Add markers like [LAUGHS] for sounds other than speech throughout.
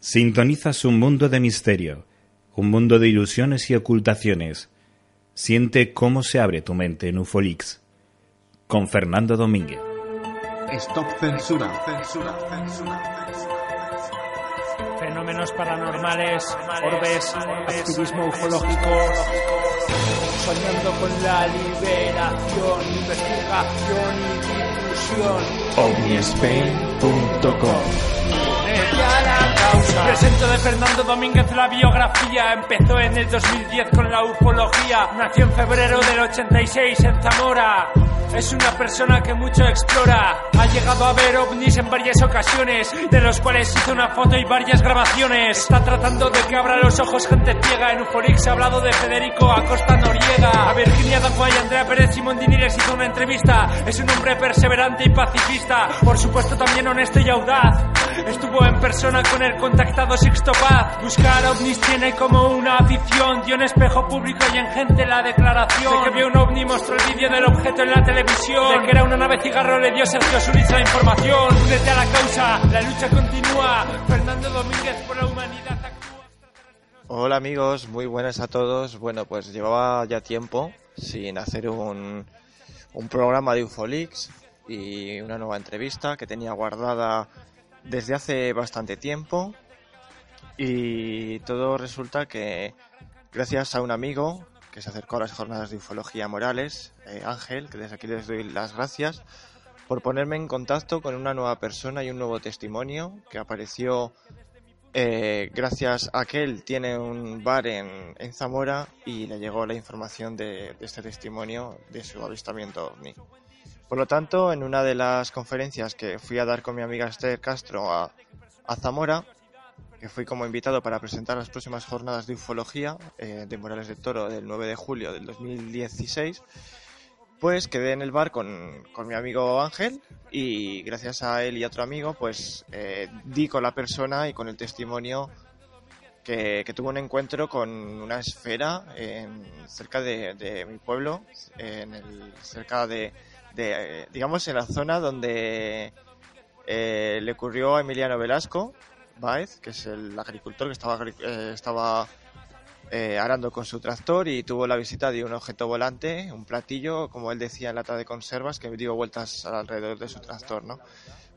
Sintonizas un mundo de misterio, un mundo de ilusiones y ocultaciones. Siente cómo se abre tu mente en Ufolix. Con Fernando Domínguez. Stop censura, censura, censura, Fenómenos paranormales, orbes, activismo ufológico, soñando con la liberación, investigación y difusión. OVNISpain.com Presento de Fernando Domínguez la biografía. Empezó en el 2010 con la ufología. Nació en febrero del 86 en Zamora. Es una persona que mucho explora. Ha llegado a ver ovnis en varias ocasiones, de los cuales hizo una foto y varias grabaciones. Está tratando de que abra los ojos gente ciega. En Ufolix ha hablado de Federico Acosta Noriega. A Virginia Danguay y Andrea Pérez Simondini les hizo una entrevista. Es un hombre perseverante y pacifista. Por supuesto también honesto y audaz. Estuvo en persona con el contactado Sixto Paz. Buscar ovnis tiene como una afición. Dio en espejo público y en gente la declaración. De que vio un ovni mostró el vídeo del objeto en la televisión. De que era una nave cigarro le dio Sergio Zurich la información. Únete a la causa, la lucha continúa. Fernando Domínguez por la humanidad actúa. Hola amigos, muy buenas a todos. Bueno, pues llevaba ya tiempo sin hacer un, un programa de Ufolix y una nueva entrevista que tenía guardada desde hace bastante tiempo y todo resulta que gracias a un amigo que se acercó a las jornadas de ufología morales, eh, Ángel, que desde aquí les doy las gracias por ponerme en contacto con una nueva persona y un nuevo testimonio que apareció eh, gracias a que él tiene un bar en, en Zamora y le llegó la información de, de este testimonio de su avistamiento ovni. Por lo tanto, en una de las conferencias que fui a dar con mi amiga Esther Castro a, Zamora, que fui como invitado para presentar las próximas jornadas de ufología eh, de Morales de Toro del 9 de julio del 2016, pues quedé en el bar con, con mi amigo Ángel y gracias a él y a otro amigo, pues eh, di con la persona y con el testimonio que, que tuvo un encuentro con una esfera en, cerca de, de mi pueblo, en el, cerca de, de, eh, digamos, en la zona donde eh, le ocurrió a Emiliano Velasco Baez, que es el agricultor que estaba, eh, estaba eh, arando con su tractor y tuvo la visita de un objeto volante, un platillo, como él decía, en lata de conservas, que dio vueltas alrededor de su tractor, ¿no?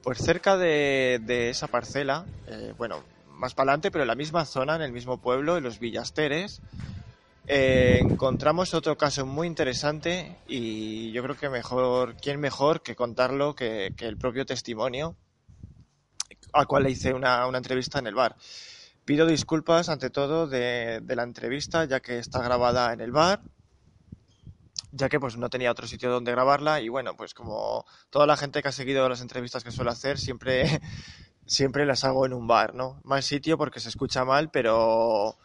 Pues cerca de, de esa parcela, eh, bueno, más para adelante, pero en la misma zona, en el mismo pueblo, en los Villasteres, eh, encontramos otro caso muy interesante y yo creo que mejor, ¿quién mejor que contarlo que, el propio testimonio al cual le hice una, una entrevista en el bar. Pido disculpas ante todo de, de la entrevista ya que está grabada en el bar, ya que pues no tenía otro sitio donde grabarla y bueno, pues como toda la gente que ha seguido las entrevistas que suelo hacer, siempre, [LAUGHS] siempre las hago en un bar, ¿no? Mal sitio porque se escucha mal, pero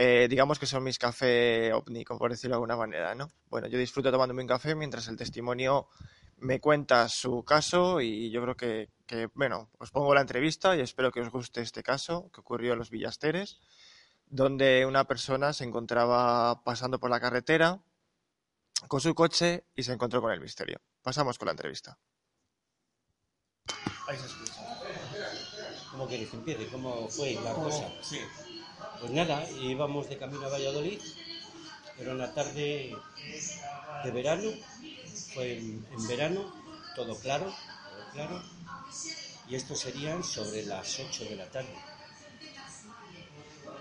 eh, digamos que son mis café ovni, como por decirlo de alguna manera, ¿no? Bueno, yo disfruto tomándome un café mientras el testimonio me cuenta su caso y yo creo que, que, bueno, os pongo la entrevista y espero que os guste este caso que ocurrió en los Villasteres, donde una persona se encontraba pasando por la carretera con su coche y se encontró con el misterio. Pasamos con la entrevista. Ahí se escucha. ¿Cómo quieres que empiece? ¿Cómo fue la cosa? Sí. Pues nada, íbamos de camino a Valladolid. Era una tarde de verano. Fue en, verano, todo claro, todo claro. Y esto serían sobre las 8 de la tarde.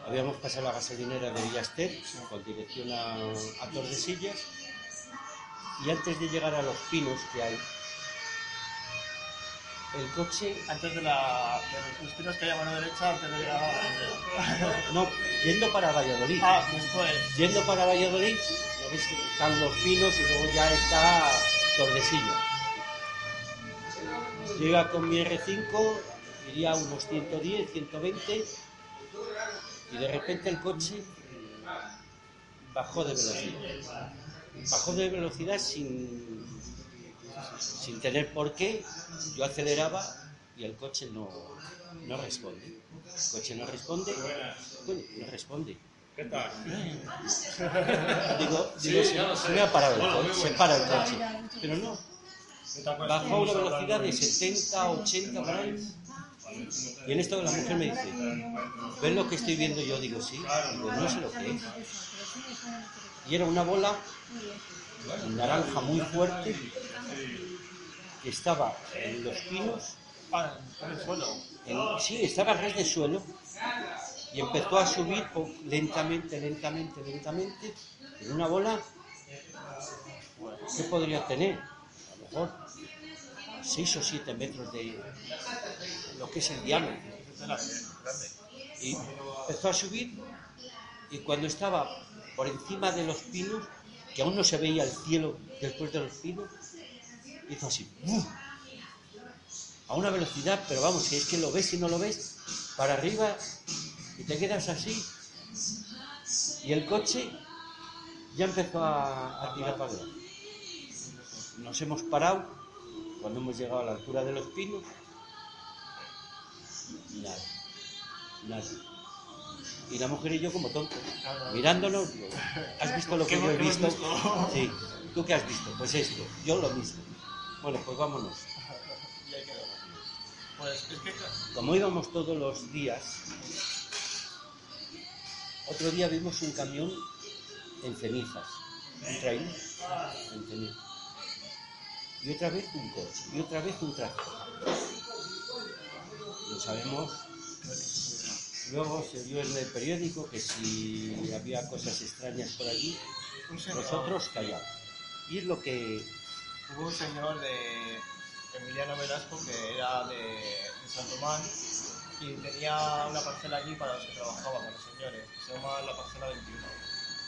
Habíamos pasado la gasolinera de Villaster con dirección a, a Tordesillas. Y antes de llegar a los pinos que hay, el coche Antes de, la, de los pinos que hay a mano derecha, antes de llegar a [LAUGHS] No, yendo para Valladolid. Ah, después. Yendo para Valladolid, ya ves que están los pinos y luego ya está Tordesillas. Llega con mi R5, iría a unos 110, 120, y de repente el coche bajó de velocidad. Bajó de velocidad sin, sin tener por qué. Yo aceleraba y el coche no, no responde. El coche no responde. Bueno, no responde. ¿Qué tal? Digo, digo se, se me ha parado el coche, se para el coche. Pero no, bajó a una velocidad de 70, 80 por ahí. Y en esto la mujer me dice, ¿ves lo que estoy viendo yo? Digo, sí, digo, no sé lo que es. Y era una bola naranja muy fuerte estaba en los pinos, en sí, estaba a ras de suelo y empezó a subir po- lentamente, lentamente, lentamente, en una bola, ¿qué podría tener? A lo mejor 6 o 7 metros de lo que es el diámetro. Y empezó a subir y cuando estaba por encima de los pinos, que aún no se veía el cielo después de los pinos, hizo así, a una velocidad, pero vamos, que es que lo ves y no lo ves, para arriba y te quedas así. Y el coche ya empezó a, a tirar para adelante. Nos hemos parado cuando hemos llegado a la altura de los pinos. Nada, nada. Y la mujer y yo como tontos, mirándonos, digo, ¿has visto lo que ¿Qué yo he visto? Sí, ¿tú qué has visto? Pues esto, yo lo mismo. Bueno, pues vámonos. Pues Como íbamos todos los días, otro día vimos un camión en cenizas, un trailer en cenizas. Y otra vez un coche, y otra vez un tractor. No sabemos. Luego se vio en el periódico que si había cosas extrañas por allí, nosotros callamos. Y es lo que hubo un señor de Emiliano Velasco que era de, de San Román y tenía una parcela allí para los que trabajaban, para los señores, que se llama la parcela 21.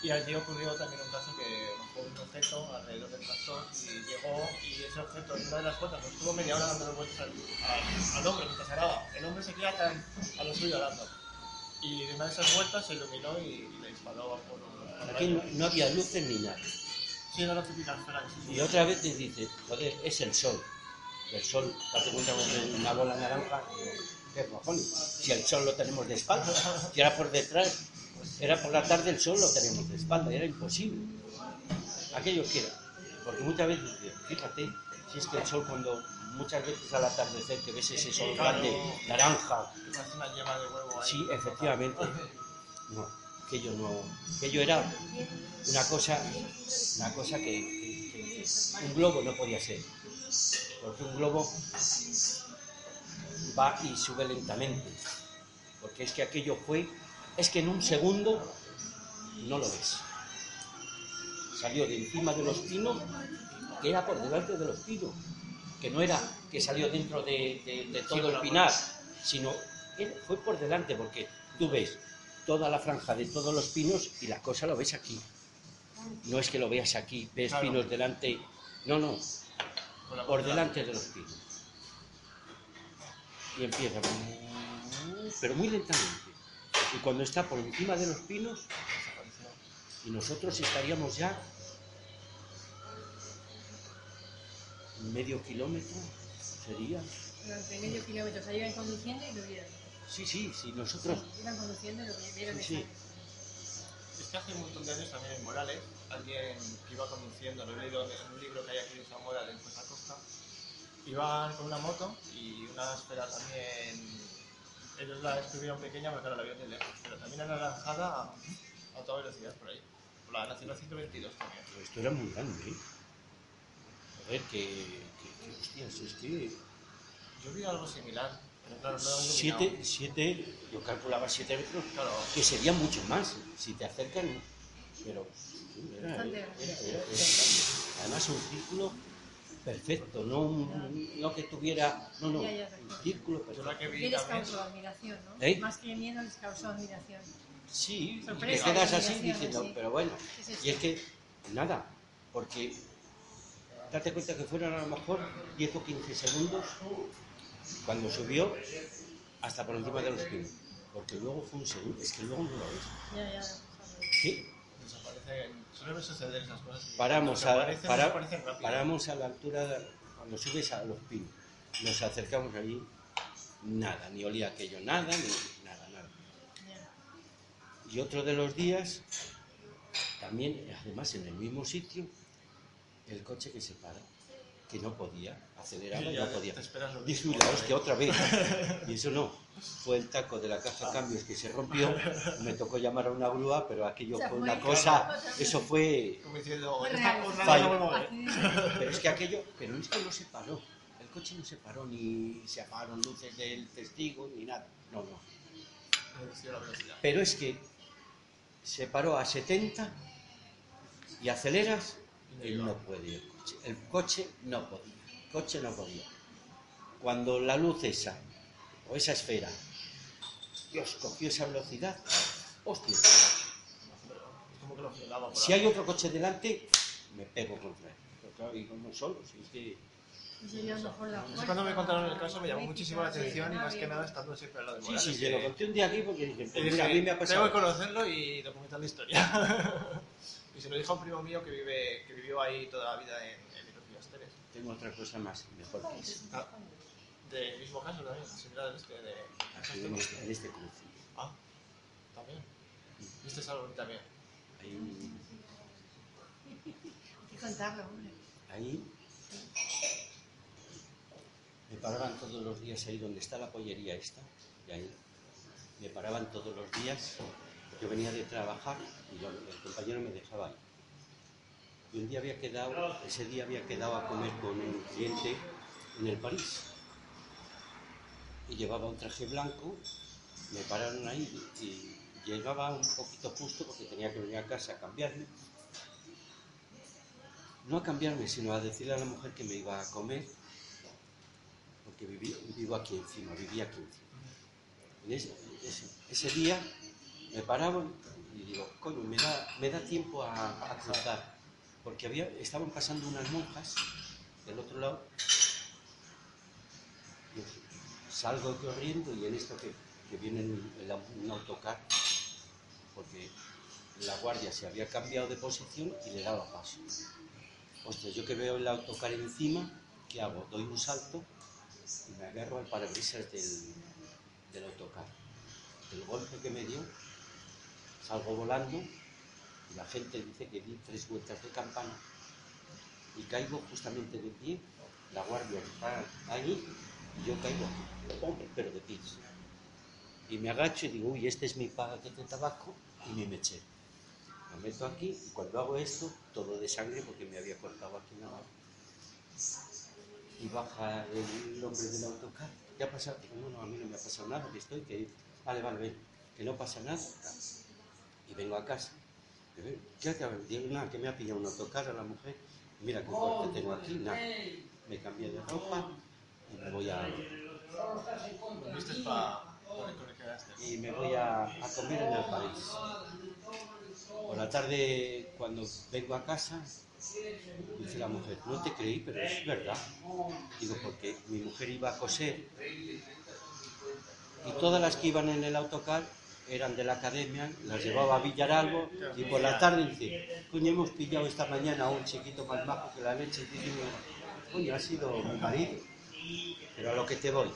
Y allí ocurrió también un caso que bajó un objeto alrededor del tractor y llegó y ese objeto en una de las vueltas, pues estuvo media hora dando vueltas al, al- al hombre mientras araba. El hombre se queda tan a lo suyo arando. Y de una de esas vueltas se iluminó y, le disparó por un... aquí no, no había luces ni nada. Sí, era la típica esfera que se Y otra vez te dice, joder, es el sol. El sol, date cuenta que es una bola naranja, ¿qué cojones? Si el sol lo tenemos de espalda, si era por detrás, era por la tarde el sol lo tenemos de espalda, era imposible. Aquello que era. Porque muchas veces, fíjate, si es que el sol cuando muchas veces al atardecer que ves ese sol grande, naranja, que parece una yema de huevo ahí. Sí, efectivamente. No, aquello no. Aquello era una cosa, una cosa que, que- que- que un globo no podía ser. Porque un globo va y sube lentamente. Porque es que aquello fue, es que en un segundo no lo ves. Salió de encima de los pinos, que era por delante de los pinos, que no era que salió dentro de, de- de todo el pinar, sino él fue por delante, porque tú ves toda la franja de todos los pinos y la cosa lo ves aquí. No es que lo veas aquí, ves Claro. pinos delante, no, no, por delante de los pinos. Y empieza, pero muy lentamente. Y cuando está por encima de los pinos, y nosotros estaríamos ya medio kilómetro, sería. Durante medio kilómetro, o sea, iban conduciendo y lo vieron. Sí, sí, sí, nosotros. Iban conduciendo y lo vieron Sí, sí. Es que hace un montón de años también en Morales, alguien que iba conduciendo, lo he leído en un libro que hay aquí en Zamora, de Costa a Costa, iban con una moto y una esfera también, ellos la escribieron pequeña porque claro, la vieron de lejos, pero también anaranjada a, a toda velocidad por ahí. Por la Nacional 122 también. Pero esto era muy grande, ¿eh? A ver, que, que, que, hostias, es que Yo vi algo similar, pero claro, no siete, siete, yo calculaba siete metros, Claro, que sería mucho más si te acercan, pero sí, era, era, Bastante era-. Además un círculo perfecto, no, un- no que tuviera, no, no, un perfecto. círculo yo perfecto. la que Y vi les causó admiración, ¿no? ¿Eh? Más que miedo les causó admiración. Sí, y te Sorpresa, quedas así diciendo, sí. pero bueno, y es que nada, porque date cuenta que fueron a lo mejor 10 o 15 segundos cuando subió hasta por encima de los pies, porque luego fue un segundo, es que luego no lo ves. Ya, ya. Sí, suelen suceder esas cosas. paramos a, aparecen, para- paramos a la altura, cuando subes a los pinos, nos acercamos allí, nada, ni olía aquello, nada, ni nada, nada. Y otro de los días, también, además en el mismo sitio, el coche que se para. que no podía, aceleraba y Ya, no podía. Dije, uy, la hostia, otra vez. [LAUGHS] Y eso no, fue el taco de la caja de cambios que se rompió, me tocó llamar a una grúa, pero aquello O sea, fue fue- una cosa, eso fue... Como diciendo. Pero es que aquello, pero es que no se paró, el coche no se paró, ni se apagaron luces del testigo, ni nada, no, no. Pero es que se paró a 70 y aceleras y no puede el coche. El coche no podía. El coche no podía. Cuando la luz esa, o esa esfera, Dios, cogió esa velocidad, hostia. Es como que lo frenaba por Si hay otro coche delante, me pego contra él. Pero claro, y como solo, si es que... Fuerza, cuando me contaron el caso me llamó muchísimo la atención y más que nada estando siempre al lado de Sí, Morales. sí, que- se lo conté un día aquí porque dije, pues mira, a mí me ha Tengo que pasado. conocerlo y documentar la historia. [LAUGHS] y se lo dijo a un primo mío que, vive, que vivió ahí toda la vida en, en Little Filasteres. Tengo otra cosa más, mejor que eso. Ah, del mismo caso también, similar a este de... Aquí en este, en este cruce. Ah, también. ¿Viste algo también? Hay un- Hay que contarlo, hombre. Ahí me paraban todos los días ahí donde está la pollería esta, y ahí me paraban todos los días. Yo venía de trabajar y el compañero me dejaba ahí. Y un día había quedado, ese día había quedado a comer con un cliente en el París. Y llevaba un traje blanco, me pararon ahí y llegaba un poquito justo porque tenía que venir a casa a cambiarme no a cambiarme, sino a decirle a la mujer que me iba a comer, porque viví- vivo aquí encima, vivía aquí encima. En ese, ese- ese día me paraban y digo, coño, me da, me da tiempo a, cruzar, porque había, estaban pasando unas monjas del otro lado. Salgo corriendo y en esto que, que viene un, autocar, porque la guardia se había cambiado de posición y le daba paso. Hostia, yo que veo el autocar encima, ¿qué hago? Doy un salto y me agarro al parabrisas del, del autocar. El golpe que me dio, salgo volando y la gente dice que di tres vueltas de campana y caigo justamente de pie, la guardia está ahí y yo caigo aquí, ¡pum! pero de pies. Y me agacho y digo, uy, este es mi paquete de tabaco y me meché. Me meto aquí y cuando hago esto, todo de sangre porque me había cortado aquí una mano. Y baja el hombre del autocar. ¿Qué ha pasado? No, no, a mí no me ha pasado nada, que estoy, que... Vale, vale, ven, que no pasa nada. Y vengo a casa. ¿Qué acaba? Digo, nada, que me ha pillado un autocar a la mujer. Mira qué corte tengo aquí, nada. Me cambié de ropa y me voy a, ¿Viste para con el con el que quedaste? y me voy a, a comer en el país. Por la tarde, cuando vengo a casa, dice la mujer, no te creí, pero es verdad. Digo, porque mi mujer iba a coser y todas las que iban en el autocar eran de la academia, las llevaba a Villaralbo y por la tarde dice, coño, hemos pillado esta mañana a un chiquito más majo que la leche. Y digo, coño, ha sido mi marido. Pero a lo que te voy.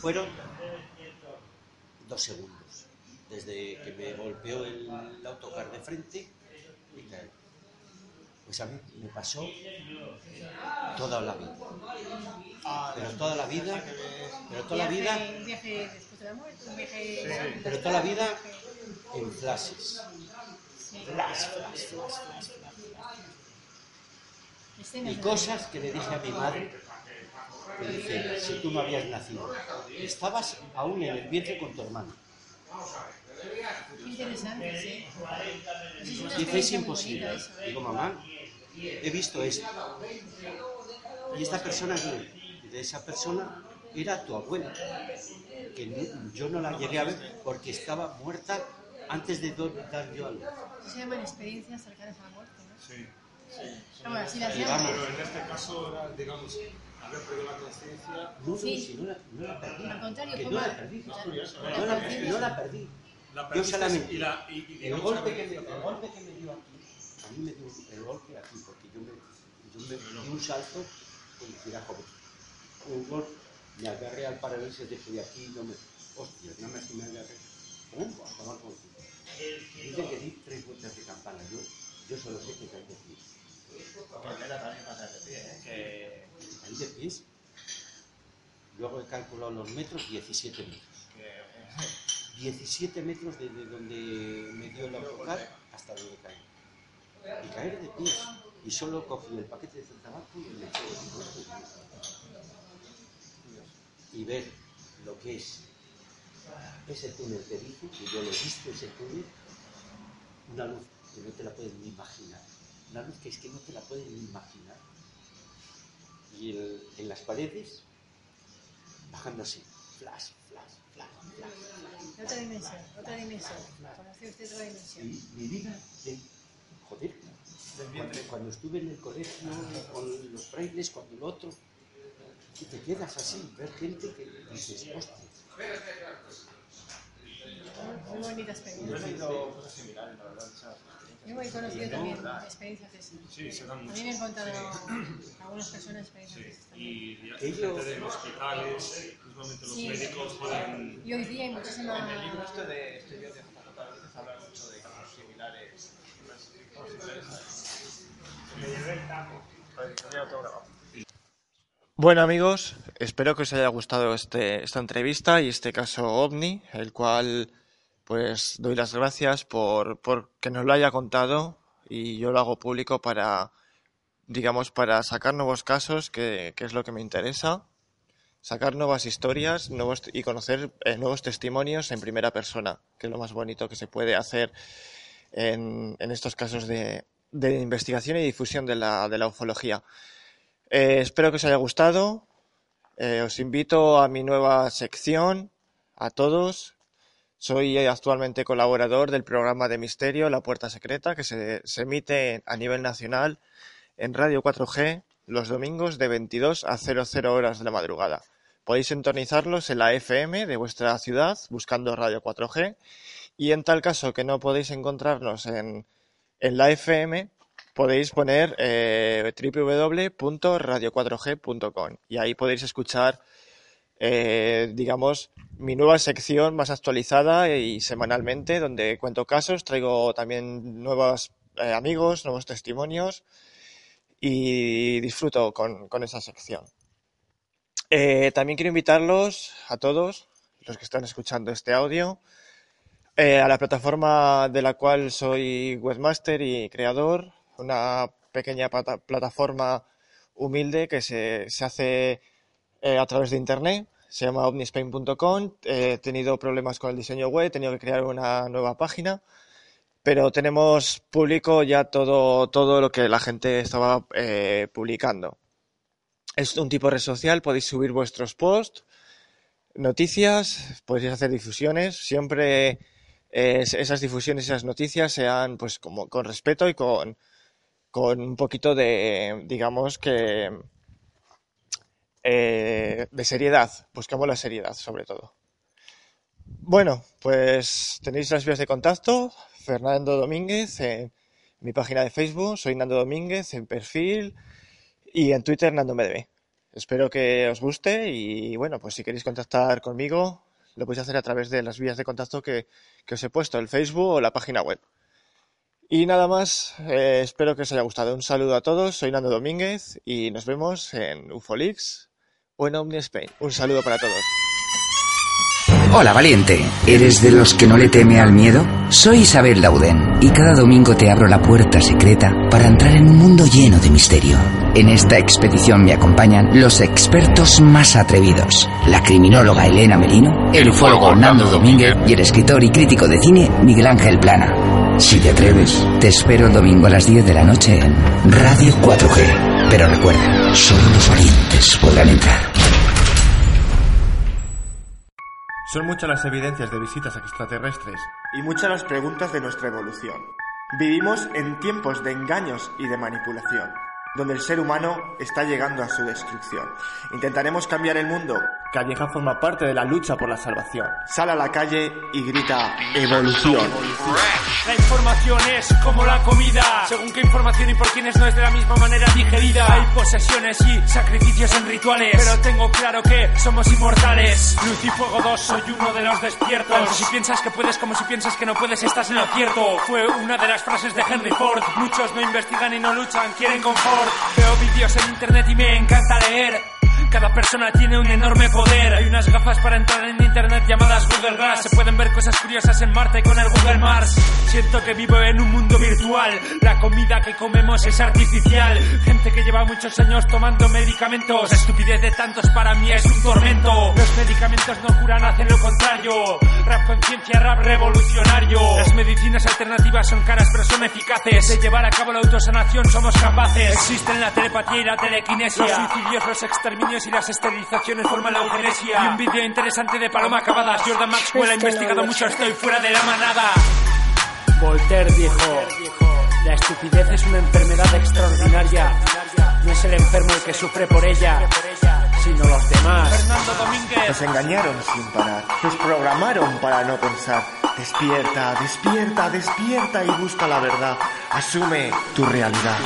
Fueron dos segundos. Desde que me golpeó el autocar de frente y caí. Pues a mí me pasó toda la vida. Pero toda la vida, pero toda la vida, pero toda la vida en flashes. Flash, flash, flash, flash, Y cosas que le dije a mi madre, que dice, si tú no habías nacido, estabas aún en el vientre con tu hermano. Qué interesante, sí. Es Dice, es imposible. Digo, mamá, he visto esto. Y esta persona, es de esa persona, era tu abuela. Que no- yo no la llegué a ver porque estaba muerta antes de dar yo a luz. Eso se llaman experiencias cercanas a la muerte, ¿no? Sí. Ah, bueno, así las llaman. Pero en este caso era, digamos, haber perdido la conciencia. No, no, Sí. si no la, no la perdí. Al contrario, que no la perdí. Es curioso, La ¿no? La, no la perdí. La Yo solamente. y la- y- y el, golpe que me, el golpe que me dio aquí, a mí me dio el golpe aquí, porque yo me, yo me di un salto como si era joven. Un golpe, me agarré al parabrisas de de aquí, no me. Hostia, más que me agarré. ¡Pum! A tomar por culo. Dicen que di tres vueltas de campana. Yo, yo solo sé que caí de pie. Que era también hacer de pie, ¿eh? Que, Ahí de pies. Luego he calculado los metros, 17 metros. que 17 metros desde donde me dio el autocar hasta donde caí. Y caer de pies. Y solo cogí el paquete de tabaco y le eché el y ver lo que es ese túnel que dice, que yo lo he visto, ese túnel, una luz que no te la puedes ni imaginar. Una luz que es que no te la puedes ni imaginar. Y el- en las paredes, bajando así, flash, flash, flash, flash. Otra dimensión, otra dimensión. Conoció usted otra dimensión. Y mi vida de, joder, cuando, cuando estuve en el colegio con los frailes, cuando el otro, y te quedas así, ver gente que dices, hostia, Muy bonita yo he experiencia. tenido cosas similares, la verdad. esas Yo muy conocido también experiencias de esas. Sí, se dan A mucho. mí me han contado algunas personas experiencias de esas también. Y Ellos- gente de los hospitales, los Sí. médicos pueden... Y hoy día hay. En el libro este de este yo de JJ Benítez habla mucho de casos similares. Casos similares Bueno amigos, espero que os haya gustado este, esta entrevista y este caso OVNI, el cual pues doy las gracias por, por que nos lo haya contado y yo lo hago público para, digamos, para sacar nuevos casos, que, que es lo que me interesa, sacar nuevas historias nuevos, y conocer eh, nuevos testimonios en primera persona, que es lo más bonito que se puede hacer en, en estos casos de, de investigación y difusión de la, de la ufología. Eh, espero que os haya gustado. Eh, os invito a mi nueva sección, a todos. Soy actualmente colaborador del programa de misterio La Puerta Secreta, que se, emite a nivel nacional en Radio 4G los domingos de 22 a 00 horas de la madrugada. Podéis sintonizarlos en la FM de vuestra ciudad buscando Radio 4G y en tal caso que no podéis encontrarnos en, en la FM, podéis poner eh, www.radio4g.com y ahí podéis escuchar, eh, digamos, mi nueva sección más actualizada y semanalmente, donde cuento casos, traigo también nuevos eh, amigos, nuevos testimonios y disfruto con, esa sección. Eh, también quiero invitarlos a todos los que están escuchando este audio eh, a la plataforma de la cual soy webmaster y creador, una pequeña plata- plataforma humilde que se, se hace eh, a través de internet, se llama omnispain.com. Eh, he tenido problemas con el diseño web, he tenido que crear una nueva página, pero tenemos público ya todo, todo lo que la gente estaba eh, publicando. Es un tipo de red social, podéis subir vuestros posts, noticias, podéis hacer difusiones, siempre esas difusiones, esas noticias sean pues como con respeto y con, con un poquito de, digamos que, eh, de seriedad. Buscamos la seriedad, sobre todo. Bueno, pues tenéis las vías de contacto. Fernando Domínguez en mi página de Facebook, soy Nando Domínguez en perfil y en Twitter Nando MDB. Espero que os guste y bueno, pues si queréis contactar conmigo, lo podéis hacer a través de las vías de contacto que, os he puesto, el Facebook o la página web. Y nada más, eh, espero que os haya gustado. Un saludo a todos, soy Nando Domínguez y nos vemos en Ufolix o en Omni Spain. Un saludo para todos. Hola valiente, ¿eres de los que no le teme al miedo? Soy Isabel Dauden y cada domingo te abro la puerta secreta para entrar en un mundo lleno de misterio. En esta expedición me acompañan los expertos más atrevidos, la criminóloga Elena Merino, el ufólogo Nando Domínguez y el escritor y crítico de cine Miguel Ángel Plana. Si te atreves, te espero el domingo a las 10 de la noche en Radio 4G. Pero recuerda, solo los valientes podrán entrar. Son muchas las evidencias de visitas extraterrestres y muchas las preguntas de nuestra evolución. Vivimos en tiempos de engaños y de manipulación, donde el ser humano está llegando a su destrucción. Intentaremos cambiar el mundo Calleja forma parte de la lucha por la salvación. Sale a la calle y grita evolución. La información es como la comida. Según qué información y por quienes no es de la misma manera digerida. Hay posesiones y sacrificios en rituales. Pero tengo claro que somos inmortales. Luz y Fuego 2, soy uno de los despiertos. Tanto si piensas que puedes como si piensas que no puedes, estás en lo cierto. Fue una de las frases de Henry Ford. Muchos no investigan y no luchan, quieren confort. Veo vídeos en internet y me encanta leer. Cada persona tiene un enorme poder. Hay unas gafas para entrar en internet llamadas Google Glass. Se pueden ver cosas curiosas en Marte con el Google Mars. Siento que vivo en un mundo virtual. La comida que comemos es artificial. Gente que lleva muchos años tomando medicamentos. La estupidez de tantos para mí es un tormento. Los medicamentos no curan, hacen lo contrario. Rap conciencia, rap revolucionario. Las medicinas alternativas son caras pero son eficaces. De llevar a cabo la autosanación somos capaces. Existen la telepatía y la telequinesia. Suicidios, los exterminios y las esterilizaciones forman la eugenesia. Y un vídeo interesante de Paloma Acabadas. Jordan Maxwell ha investigado mucho, estoy fuera de la manada. Voltaire dijo, la estupidez es una enfermedad extraordinaria. No es el enfermo el que sufre por ella, sino los demás. Fernando Domínguez. Nos engañaron sin parar. Nos programaron para no pensar. Despierta, despierta, despierta y busca la verdad. Asume tu realidad.